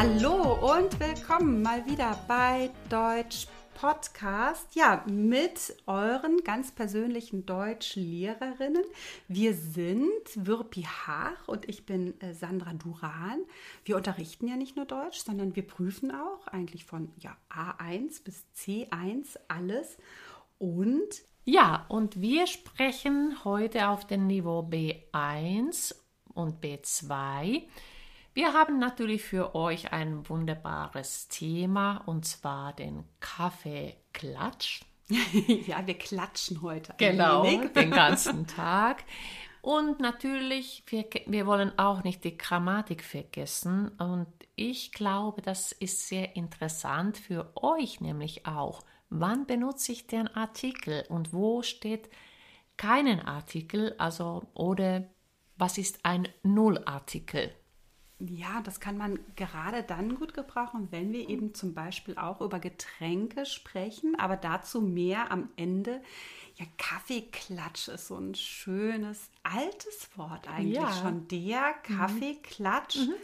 Hallo und willkommen mal wieder bei Deutsch Podcast. Ja, mit euren ganz persönlichen Deutschlehrerinnen. Wir sind Wirpi Haag und ich bin äh, Sandra Duran. Wir unterrichten ja nicht nur Deutsch, sondern wir prüfen auch eigentlich von ja, A1 bis C1 alles. Und ja, und wir sprechen heute auf dem Niveau B1 und B2. Wir haben natürlich für euch ein wunderbares Thema und zwar den Kaffeeklatsch. ja, wir klatschen heute. Genau, den ganzen Tag. Und natürlich, wir, wir wollen auch nicht die Grammatik vergessen. Und ich glaube, das ist sehr interessant für euch nämlich auch. Wann benutze ich den Artikel und wo steht keinen Artikel? Also, oder was ist ein Nullartikel? Ja, das kann man gerade dann gut gebrauchen, wenn wir eben zum Beispiel auch über Getränke sprechen, aber dazu mehr am Ende. Ja, Kaffeeklatsch ist so ein schönes altes Wort eigentlich ja. schon. Der mhm. Kaffeeklatsch. Mhm.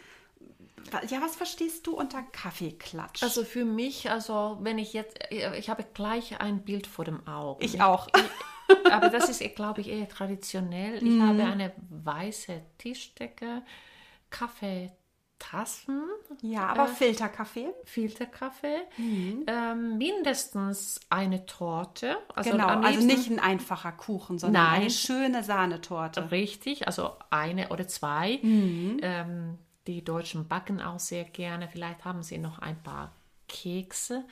Ja, was verstehst du unter Kaffeeklatsch? Also für mich, also wenn ich jetzt, ich habe gleich ein Bild vor dem Auge. Ich auch. Ich, aber das ist, glaube ich, eher traditionell. Ich mhm. habe eine weiße Tischdecke Kaffeetassen. Ja, aber äh, Filterkaffee. Filterkaffee. Mhm. Ähm, mindestens eine Torte. Also genau, also nicht ein einfacher Kuchen, sondern Nein. eine schöne Sahnetorte. Richtig, also eine oder zwei. Mhm. Ähm, die Deutschen backen auch sehr gerne. Vielleicht haben sie noch ein paar Kekse.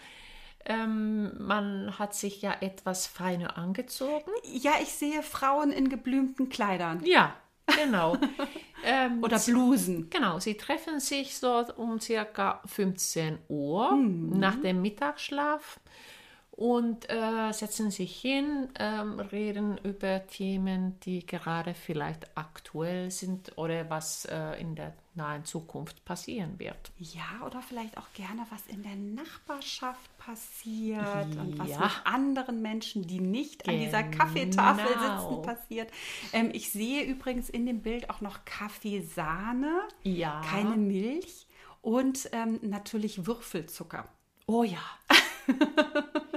Ähm, man hat sich ja etwas feiner angezogen. Ja, ich sehe Frauen in geblümten Kleidern. Ja, Genau. ähm, Oder Blusen. Genau, sie treffen sich so um circa 15 Uhr mhm. nach dem Mittagsschlaf und äh, setzen sich hin, ähm, reden über Themen, die gerade vielleicht aktuell sind oder was äh, in der nahen Zukunft passieren wird. Ja, oder vielleicht auch gerne, was in der Nachbarschaft passiert ja. und was mit anderen Menschen, die nicht genau. an dieser genau. Kaffeetafel sitzen, passiert. Ähm, ich sehe übrigens in dem Bild auch noch Kaffeesahne, ja. keine Milch und ähm, natürlich Würfelzucker. Oh ja.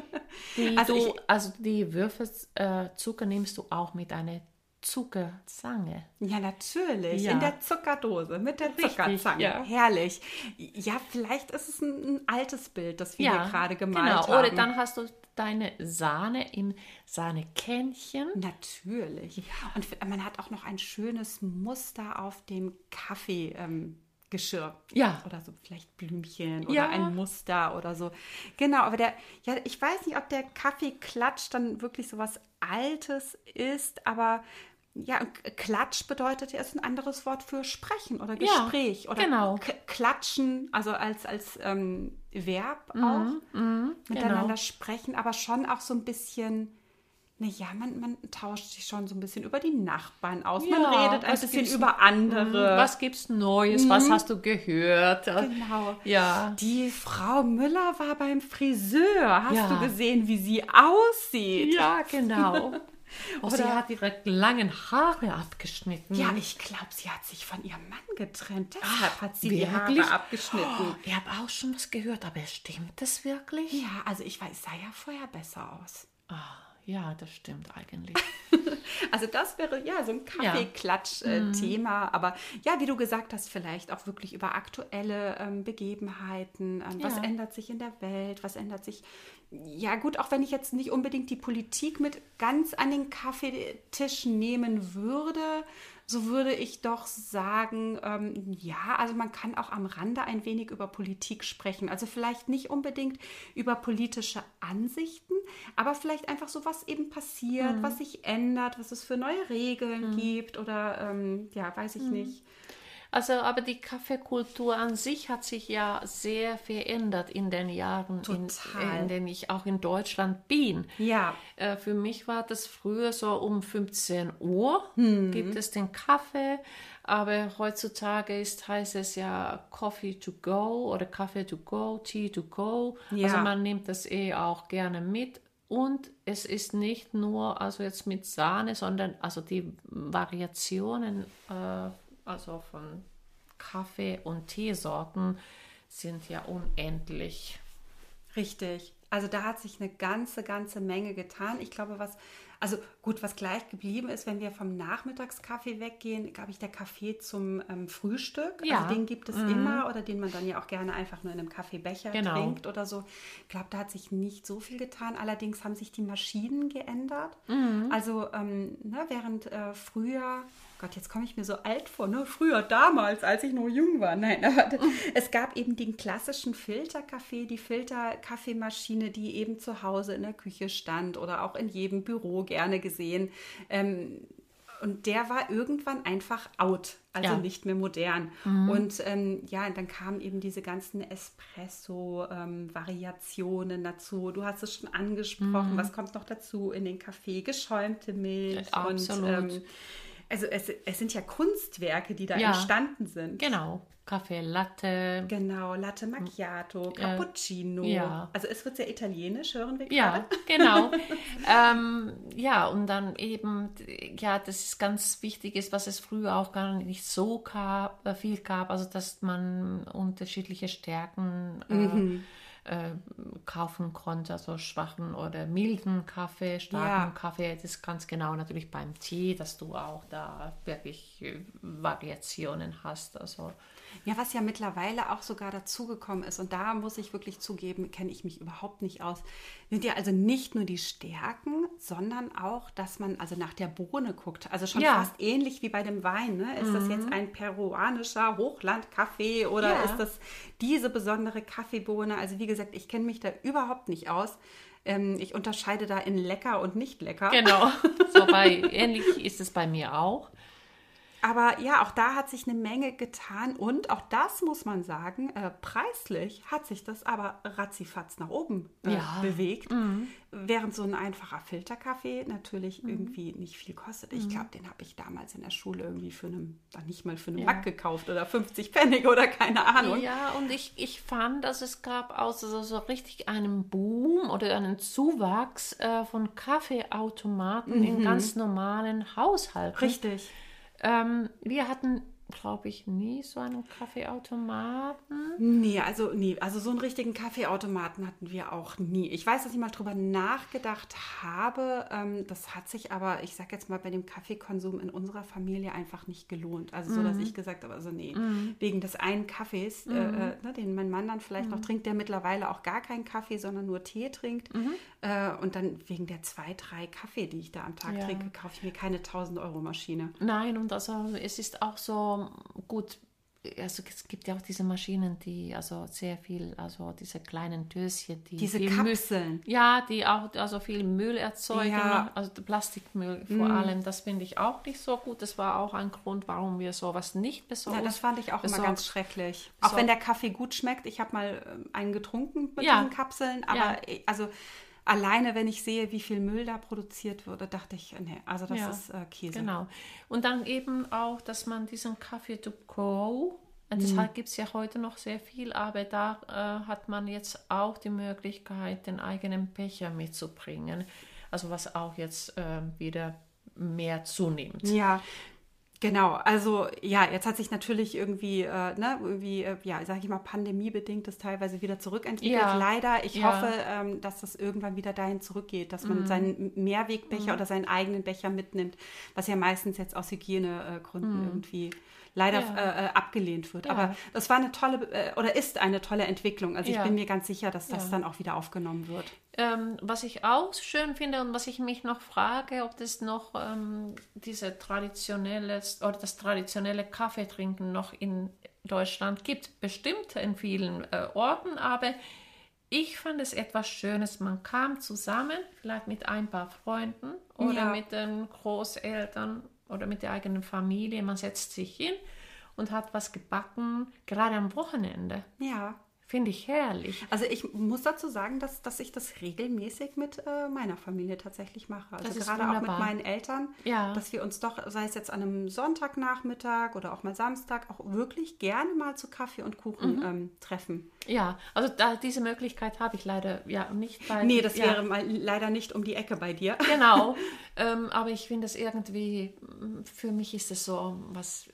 Die also, du, also die Würfelzucker äh, nimmst du auch mit einer Zuckerzange. Ja, natürlich. Ja. In der Zuckerdose mit der Richtig, Zuckerzange. Ja. Herrlich. Ja, vielleicht ist es ein, ein altes Bild, das wir ja, hier gerade gemalt genau. haben. Oder dann hast du deine Sahne im Sahnekännchen. Natürlich. Und man hat auch noch ein schönes Muster auf dem Kaffee. Ähm, Geschirr. Ja. Oder so vielleicht Blümchen oder ja. ein Muster oder so. Genau, aber der, ja, ich weiß nicht, ob der Kaffeeklatsch dann wirklich so was Altes ist, aber ja, Klatsch bedeutet ja, ist ein anderes Wort für sprechen oder Gespräch ja, oder genau. klatschen, also als, als ähm, Verb mhm, auch, mhm, miteinander genau. sprechen, aber schon auch so ein bisschen naja, man, man tauscht sich schon so ein bisschen über die Nachbarn aus. Ja, man redet ein bisschen über andere. Mhm, was gibt's Neues? Mhm. Was hast du gehört? Genau. Ja. Die Frau Müller war beim Friseur. Hast ja. du gesehen, wie sie aussieht? Ja, genau. Oh, Oder sie hat ihre langen Haare abgeschnitten. Ja, ich glaube, sie hat sich von ihrem Mann getrennt. Deshalb Ach, hat sie wirklich? die Haare abgeschnitten. Oh, ich habe auch schon was gehört, aber stimmt das wirklich? Ja, also ich weiß, sah ja vorher besser aus. Ah. Ja, das stimmt eigentlich. also das wäre ja so ein Kaffeeklatsch-Thema. Ja. Mhm. Aber ja, wie du gesagt hast, vielleicht auch wirklich über aktuelle ähm, Begebenheiten. Ähm, ja. Was ändert sich in der Welt? Was ändert sich? Ja gut, auch wenn ich jetzt nicht unbedingt die Politik mit ganz an den Kaffeetisch nehmen würde, so würde ich doch sagen, ähm, ja, also man kann auch am Rande ein wenig über Politik sprechen. Also vielleicht nicht unbedingt über politische Ansichten, aber vielleicht einfach so, was eben passiert, mhm. was sich ändert, was es für neue Regeln mhm. gibt oder ähm, ja, weiß ich mhm. nicht. Also, aber die Kaffeekultur an sich hat sich ja sehr verändert in den Jahren, in, in, denen ich auch in Deutschland bin. Ja. Äh, für mich war das früher so um 15 Uhr hm. gibt es den Kaffee, aber heutzutage ist, heißt es ja Coffee to go oder Kaffee to go, Tea to go. Ja. Also man nimmt das eh auch gerne mit. Und es ist nicht nur also jetzt mit Sahne, sondern also die Variationen äh, also von Kaffee- und Teesorten sind ja unendlich. Richtig. Also da hat sich eine ganze, ganze Menge getan. Ich glaube, was also gut, was gleich geblieben ist, wenn wir vom Nachmittagskaffee weggehen, glaube ich, der Kaffee zum ähm, Frühstück. Also ja. Also den gibt es mhm. immer oder den man dann ja auch gerne einfach nur in einem Kaffeebecher genau. trinkt oder so. Ich glaube, da hat sich nicht so viel getan. Allerdings haben sich die Maschinen geändert. Mhm. Also ähm, ne, während äh, früher Gott, jetzt komme ich mir so alt vor, ne? Früher, damals, als ich noch jung war. Nein, aber es gab eben den klassischen Filterkaffee, die Filterkaffeemaschine, die eben zu Hause in der Küche stand oder auch in jedem Büro gerne gesehen. Ähm, und der war irgendwann einfach out, also ja. nicht mehr modern. Mhm. Und ähm, ja, dann kamen eben diese ganzen Espresso-Variationen ähm, dazu. Du hast es schon angesprochen. Mhm. Was kommt noch dazu in den Kaffee? Geschäumte Milch ja, und ähm, also es, es sind ja Kunstwerke, die da ja, entstanden sind. Genau. Kaffee Latte. Genau, Latte Macchiato, Cappuccino. Ja. Also es wird sehr italienisch, hören wir gerade. Ja, genau. ähm, ja, und dann eben, ja, das ist ganz wichtig ist, was es früher auch gar nicht so gab, äh, viel gab, also dass man unterschiedliche Stärken äh, mhm äh, kaufen konnte, also schwachen oder milden Kaffee, starken ja. Kaffee. Das ist ganz genau natürlich beim Tee, dass du auch da wirklich äh, Variationen hast. Also ja, was ja mittlerweile auch sogar dazugekommen ist, und da muss ich wirklich zugeben, kenne ich mich überhaupt nicht aus, sind ja also nicht nur die Stärken, sondern auch, dass man also nach der Bohne guckt. Also schon ja. fast ähnlich wie bei dem Wein. Ne? Ist mhm. das jetzt ein peruanischer Hochlandkaffee oder ja. ist das diese besondere Kaffeebohne? Also wie gesagt, ich kenne mich da überhaupt nicht aus ähm, ich unterscheide da in lecker und nicht lecker. Genau. So bei, ähnlich ist es bei mir auch. Aber ja, auch da hat sich eine Menge getan und auch das muss man sagen, äh, preislich hat sich das aber ratzifatz nach oben äh, ja. bewegt, mhm. während so ein einfacher Filterkaffee natürlich mhm. irgendwie nicht viel kostet. Ich mhm. glaube, den habe ich damals in der Schule irgendwie für einen, nicht mal für einen ja. Mack gekauft oder 50 Pfennig oder keine Ahnung. Ja, und ich, ich fand, dass es gab auch so, so richtig einen Boom oder einen Zuwachs äh, von Kaffeeautomaten in mhm. ganz normalen Haushalten. Richtig. Ähm, wir hatten glaube ich, nie so einen Kaffeeautomaten. Nee, also nie. Also so einen richtigen Kaffeeautomaten hatten wir auch nie. Ich weiß, dass ich mal drüber nachgedacht habe. Ähm, das hat sich aber, ich sag jetzt mal, bei dem Kaffeekonsum in unserer Familie einfach nicht gelohnt. Also so, dass mhm. ich gesagt habe, also nee, mhm. wegen des einen Kaffees, äh, mhm. äh, ne, den mein Mann dann vielleicht noch mhm. trinkt, der mittlerweile auch gar keinen Kaffee, sondern nur Tee trinkt. Mhm. Äh, und dann wegen der zwei, drei Kaffee, die ich da am Tag ja. trinke, kaufe ich mir keine 1000 Euro Maschine. Nein, und also es ist auch so, gut, also es gibt ja auch diese Maschinen, die also sehr viel, also diese kleinen Döschen, die diese Kapseln, ja, die auch also viel Müll erzeugen, ja. also Plastikmüll vor mm. allem. Das finde ich auch nicht so gut. Das war auch ein Grund, warum wir sowas nicht besorgt. Ja, das fand ich auch besorgt. immer ganz schrecklich. Auch wenn der Kaffee gut schmeckt. Ich habe mal ähm, einen getrunken mit ja. diesen Kapseln, aber ja. also alleine, wenn ich sehe, wie viel Müll da produziert wurde, dachte ich, nee, also das ja, ist äh, Käse. Genau. Und dann eben auch, dass man diesen Kaffee to go, mhm. deshalb gibt es ja heute noch sehr viel, aber da äh, hat man jetzt auch die Möglichkeit, den eigenen Becher mitzubringen. Also was auch jetzt äh, wieder mehr zunimmt. Ja, Genau, also ja, jetzt hat sich natürlich irgendwie, äh, ne, irgendwie, äh, ja, sag ich mal, pandemiebedingt das teilweise wieder zurückentwickelt. Ja. Leider, ich ja. hoffe, ähm, dass das irgendwann wieder dahin zurückgeht, dass man mhm. seinen Mehrwegbecher mhm. oder seinen eigenen Becher mitnimmt, was ja meistens jetzt aus Hygienegründen mhm. irgendwie leider ja. Äh, äh, abgelehnt wird. Aber das war eine tolle äh, oder ist eine tolle Entwicklung. Also ich bin mir ganz sicher, dass das dann auch wieder aufgenommen wird. Ähm, was ich auch schön finde und was ich mich noch frage, ob das noch ähm, diese traditionelle oder das traditionelle Kaffeetrinken noch in Deutschland gibt. Bestimmt in vielen äh, Orten, aber ich fand es etwas Schönes. Man kam zusammen, vielleicht mit ein paar Freunden oder ja. mit den Großeltern oder mit der eigenen Familie. Man setzt sich hin und hat was gebacken, gerade am Wochenende. Ja. Finde ich herrlich. Also ich muss dazu sagen, dass, dass ich das regelmäßig mit äh, meiner Familie tatsächlich mache. Also gerade wunderbar. auch mit meinen Eltern, ja. dass wir uns doch, sei es jetzt an einem Sonntagnachmittag oder auch mal Samstag, auch wirklich gerne mal zu Kaffee und Kuchen mhm. ähm, treffen. Ja, also da, diese Möglichkeit habe ich leider ja nicht bei. Nee, das ja. wäre mal leider nicht um die Ecke bei dir. Genau. ähm, aber ich finde es irgendwie, für mich ist es so was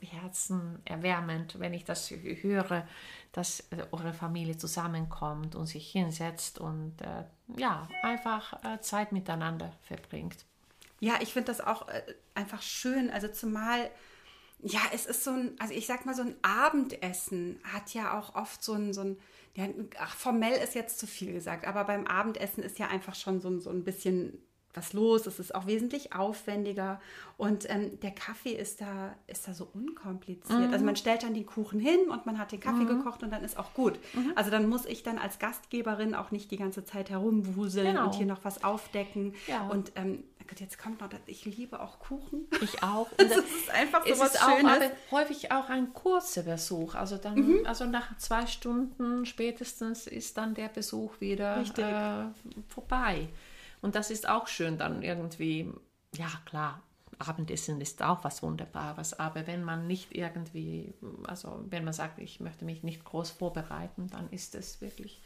herzenerwärmend, wenn ich das höre dass äh, eure Familie zusammenkommt und sich hinsetzt und äh, ja, einfach äh, Zeit miteinander verbringt. Ja, ich finde das auch äh, einfach schön. Also zumal, ja, es ist so ein, also ich sag mal, so ein Abendessen hat ja auch oft so ein, so ein ja, ach, formell ist jetzt zu viel gesagt, aber beim Abendessen ist ja einfach schon so, so ein bisschen was los. Es ist auch wesentlich aufwendiger und ähm, der Kaffee ist da, ist da so unkompliziert. Mhm. Also man stellt dann den Kuchen hin und man hat den Kaffee mhm. gekocht und dann ist auch gut. Mhm. Also dann muss ich dann als Gastgeberin auch nicht die ganze Zeit herumwuseln genau. und hier noch was aufdecken. Ja. Und ähm, jetzt kommt noch, ich liebe auch Kuchen. Ich auch. Und das ist einfach so was Schönes. Auch, häufig auch ein kurzer Besuch. Also dann, mhm. also nach zwei Stunden spätestens ist dann der Besuch wieder äh, vorbei. Und das ist auch schön dann irgendwie, ja klar, Abendessen ist auch was Wunderbares, aber wenn man nicht irgendwie, also wenn man sagt, ich möchte mich nicht groß vorbereiten, dann ist es wirklich,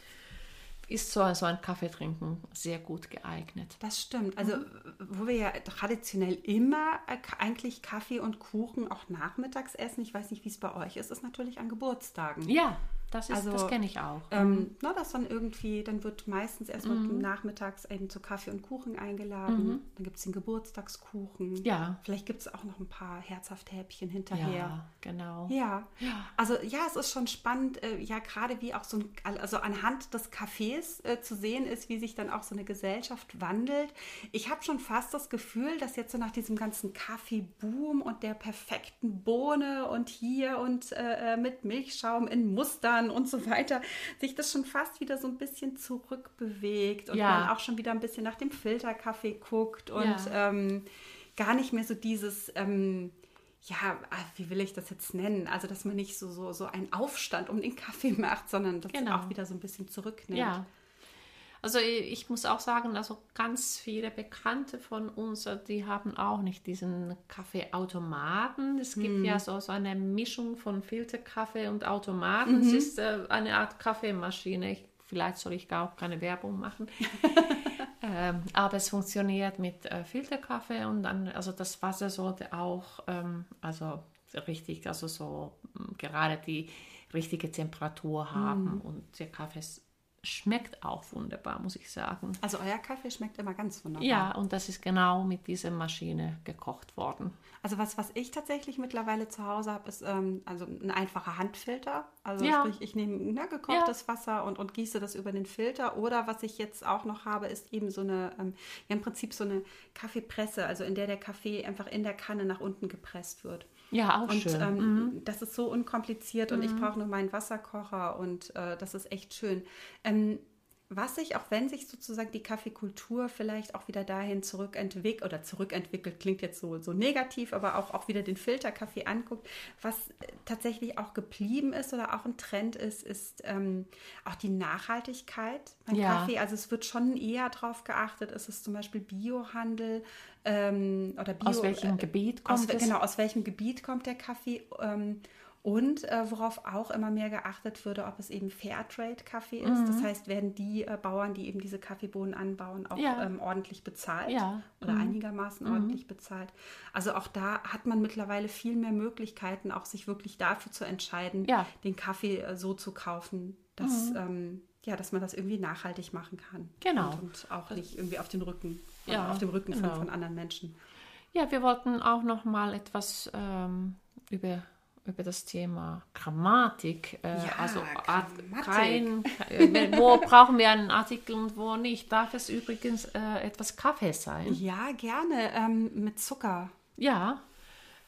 ist so, so ein Kaffee trinken sehr gut geeignet. Das stimmt. Also, wo wir ja traditionell immer äh, eigentlich Kaffee und Kuchen auch nachmittags essen, ich weiß nicht, wie es bei euch ist, ist natürlich an Geburtstagen. Ja, das, also, das kenne ich auch. Ähm, mhm. na, das dann irgendwie, dann wird meistens erstmal mhm. nachmittags eben zu Kaffee und Kuchen eingeladen. Mhm. Dann gibt es den Geburtstagskuchen. Ja. Vielleicht gibt es auch noch ein paar herzhafte Häppchen hinterher. Ja, genau. Ja. ja. Also ja, es ist schon spannend, äh, ja, gerade wie auch so ein, also anhand des Cafés äh, zu sehen ist, wie sich dann auch so eine Gesellschaft wandelt. Ich habe schon fast das Gefühl, dass jetzt so nach diesem ganzen Kaffeeboom und der perfekten Bohne und hier und äh, äh mit Milchschaum in Mustern Bildern und so weiter, sich das schon fast wieder so ein bisschen zurückbewegt und ja. man auch schon wieder ein bisschen nach dem Filterkaffee guckt und ja. ähm, gar nicht mehr so dieses, ähm, ja, ah, wie will ich das jetzt nennen? Also, dass man nicht so, so, so einen Aufstand um den Kaffee macht, sondern das genau. auch wieder so ein bisschen zurücknimmt. Ja, also ich muss auch sagen, also ganz viele Bekannte von uns, äh, die haben auch nicht diesen Kaffeeautomaten. Es gibt hm. ja so, so eine Mischung von Filterkaffee und Automaten. Mhm. Es ist äh, eine Art Kaffeemaschine. Ich, vielleicht soll ich gar auch keine Werbung machen. ähm, aber es funktioniert mit äh, Filterkaffee und dann, also das Wasser sollte auch, ähm, also richtig, also so gerade die richtige Temperatur haben mhm. und der Kaffee ist schmeckt auch wunderbar, muss ich sagen. Also euer Kaffee schmeckt immer ganz wunderbar. Ja, und das ist genau mit dieser Maschine gekocht worden. Also was, was ich tatsächlich mittlerweile zu Hause habe, ist ähm, also ein einfacher Handfilter. Also ja. sprich, ich nehme ne, gekochtes ja. Wasser und, und gieße das über den Filter. Oder was ich jetzt auch noch habe, ist eben so eine, ähm, ja im Prinzip so eine Kaffeepresse, also in der der Kaffee einfach in der Kanne nach unten gepresst wird. Ja, auch und, schön. Ähm, mhm. Das ist so unkompliziert mhm. und ich mhm. brauche nur meinen Wasserkocher und äh, das ist echt schön. Ähm, was sich, auch wenn sich sozusagen die Kaffeekultur vielleicht auch wieder dahin zurückentwickelt oder zurückentwickelt, klingt jetzt so, so negativ, aber auch, auch wieder den Filterkaffee anguckt, was tatsächlich auch geblieben ist oder auch ein Trend ist, ist ähm, auch die Nachhaltigkeit beim ja. Kaffee. Also es wird schon eher darauf geachtet, ist es zum Beispiel Biohandel ähm, oder Bio. Aus welchem äh, Gebiet kommt aus, es? Genau, aus welchem Gebiet kommt der Kaffee? Ähm, und äh, worauf auch immer mehr geachtet würde, ob es eben Fairtrade-Kaffee ist. Mhm. Das heißt, werden die äh, Bauern, die eben diese Kaffeebohnen anbauen, auch ja. ähm, ordentlich bezahlt ja. oder mhm. einigermaßen mhm. ordentlich bezahlt. Also auch da hat man mittlerweile viel mehr Möglichkeiten, auch sich wirklich dafür zu entscheiden, ja. den Kaffee äh, so zu kaufen, dass, mhm. ähm, ja, dass man das irgendwie nachhaltig machen kann. Genau. Und, und auch nicht irgendwie auf den Rücken, ja, auf dem Rücken genau. von, von anderen Menschen. Ja, wir wollten auch noch mal etwas ähm, über über das Thema Grammatik. Äh, ja, also Grammatik. Kein, äh, wo brauchen wir einen Artikel und wo nicht. Darf es übrigens äh, etwas Kaffee sein? Ja, gerne. Ähm, mit Zucker. Ja.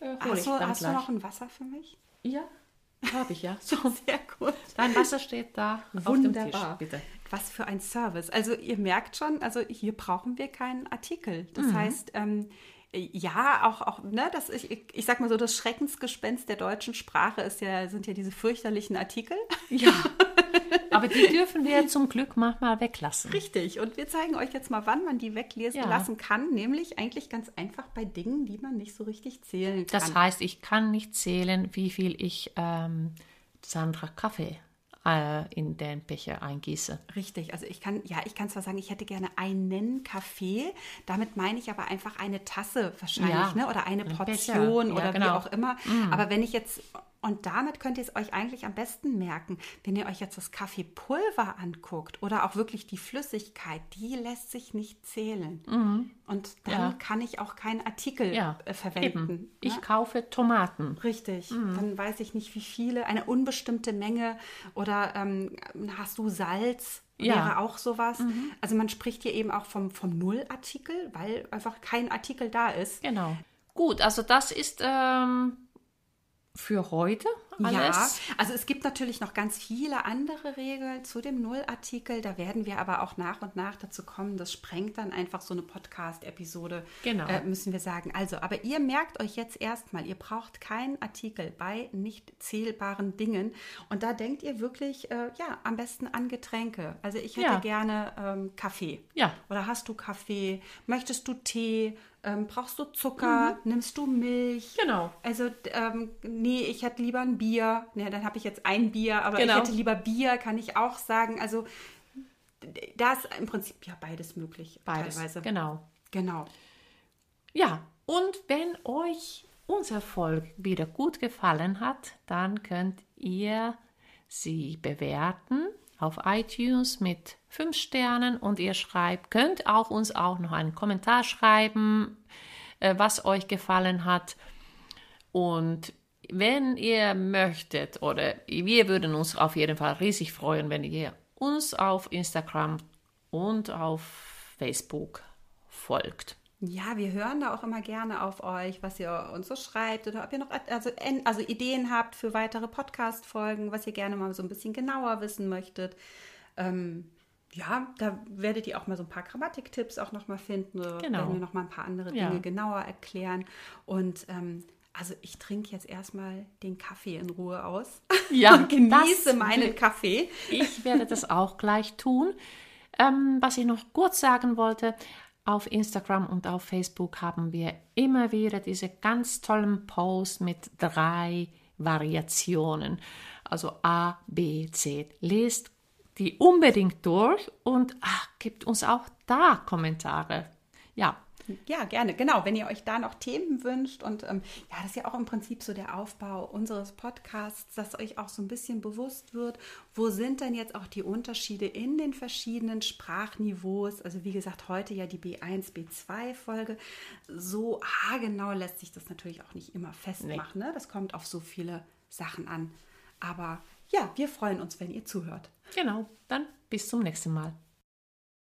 Äh, hast du, hast du noch ein Wasser für mich? Ja, habe ich ja. So. Sehr gut. Dein Wasser steht da Wunderbar. auf dem Tisch, bitte. Was für ein Service. Also ihr merkt schon, also hier brauchen wir keinen Artikel. Das mhm. heißt, ähm, ja, auch, auch ne, das, ich, ich sag mal so, das Schreckensgespenst der deutschen Sprache ist ja, sind ja diese fürchterlichen Artikel. Ja. Aber die dürfen wir zum Glück manchmal weglassen. Richtig. Und wir zeigen euch jetzt mal, wann man die weglesen ja. lassen kann. Nämlich eigentlich ganz einfach bei Dingen, die man nicht so richtig zählen kann. Das heißt, ich kann nicht zählen, wie viel ich ähm, Sandra Kaffee äh, in den Becher eingieße. Richtig, also ich kann, ja, ich kann zwar sagen, ich hätte gerne einen Kaffee, damit meine ich aber einfach eine Tasse wahrscheinlich, ja, ne? oder eine Portion ja, oder genau. wie auch immer. Mm. Aber wenn ich jetzt Und damit könnt ihr es euch eigentlich am besten merken. Wenn ihr euch jetzt das Kaffeepulver anguckt oder auch wirklich die Flüssigkeit, die lässt sich nicht zählen. Mhm. Und dann ja. kann ich auch keinen Artikel ja, äh, verwenden. Ne? Ich kaufe Tomaten. Richtig. Mhm. Dann weiß ich nicht, wie viele, eine unbestimmte Menge. Oder ähm, hast du Salz? Ja. Wäre auch sowas. Mhm. Also man spricht hier eben auch vom, vom Nullartikel, weil einfach kein Artikel da ist. Genau. Gut, also das ist ähm, für heute alles? Ja, also es gibt natürlich noch ganz viele andere Regeln zu dem Nullartikel. Da werden wir aber auch nach und nach dazu kommen. Das sprengt dann einfach so eine Podcast-Episode, genau. Äh, müssen wir sagen. Also, aber ihr merkt euch jetzt erstmal, ihr braucht keinen Artikel bei nicht zählbaren Dingen. Und da denkt ihr wirklich, äh, ja, am besten an Getränke. Also ich hätte ja. gerne ähm, Kaffee. Ja. Oder hast du Kaffee? Möchtest du Tee? Ähm, brauchst du Zucker? Mhm. Nimmst du Milch? Genau. Also, ähm, nee, ich hätte lieber ein Bier. Nee, dann habe ich jetzt ein Bier, aber genau. ich hätte lieber Bier, kann ich auch sagen. Also, da ist im Prinzip ja beides möglich. Beides, teilweise. genau. Genau. Ja, und wenn euch unser Folge wieder gut gefallen hat, dann könnt ihr sie bewerten auf iTunes mit fünf Sternen und ihr schreibt, könnt auch uns auch noch einen Kommentar schreiben, äh, was euch gefallen hat. Und wenn ihr möchtet, oder wir würden uns auf jeden Fall riesig freuen, wenn ihr uns auf Instagram und auf Facebook folgt. Ja, wir hören da auch immer gerne auf euch, was ihr uns so schreibt oder ob ihr noch also, also Ideen habt für weitere Podcast-Folgen, was ihr gerne mal so ein bisschen genauer wissen möchtet. Ähm, ja, da werdet ihr auch mal so ein paar Grammatiktipps auch noch mal finden. Genau. Werden wir noch mal ein paar andere Dinge ja. genauer erklären. Und ähm, also ich trinke jetzt erstmal den Kaffee in Ruhe aus. Ja, und genieße meinen Kaffee. Ich werde das auch gleich tun. Ähm, was ich noch kurz sagen wollte, auf Instagram und auf Facebook haben wir immer wieder diese ganz tollen Posts mit drei Variationen. Also A, B, C. Lest die unbedingt durch und ach, gebt uns auch da Kommentare. Ja, ja, gerne. Genau, wenn ihr euch da noch Themen wünscht und ähm, ja, das ist ja auch im Prinzip so der Aufbau unseres Podcasts, dass euch auch so ein bisschen bewusst wird, wo sind denn jetzt auch die Unterschiede in den verschiedenen Sprachniveaus? Also wie gesagt, heute ja die B1, B2 Folge. So haargenau lässt sich das natürlich auch nicht immer festmachen. Nee. Ne? Das kommt auf so viele Sachen an. Aber ja, wir freuen uns, wenn ihr zuhört. Genau, dann bis zum nächsten Mal.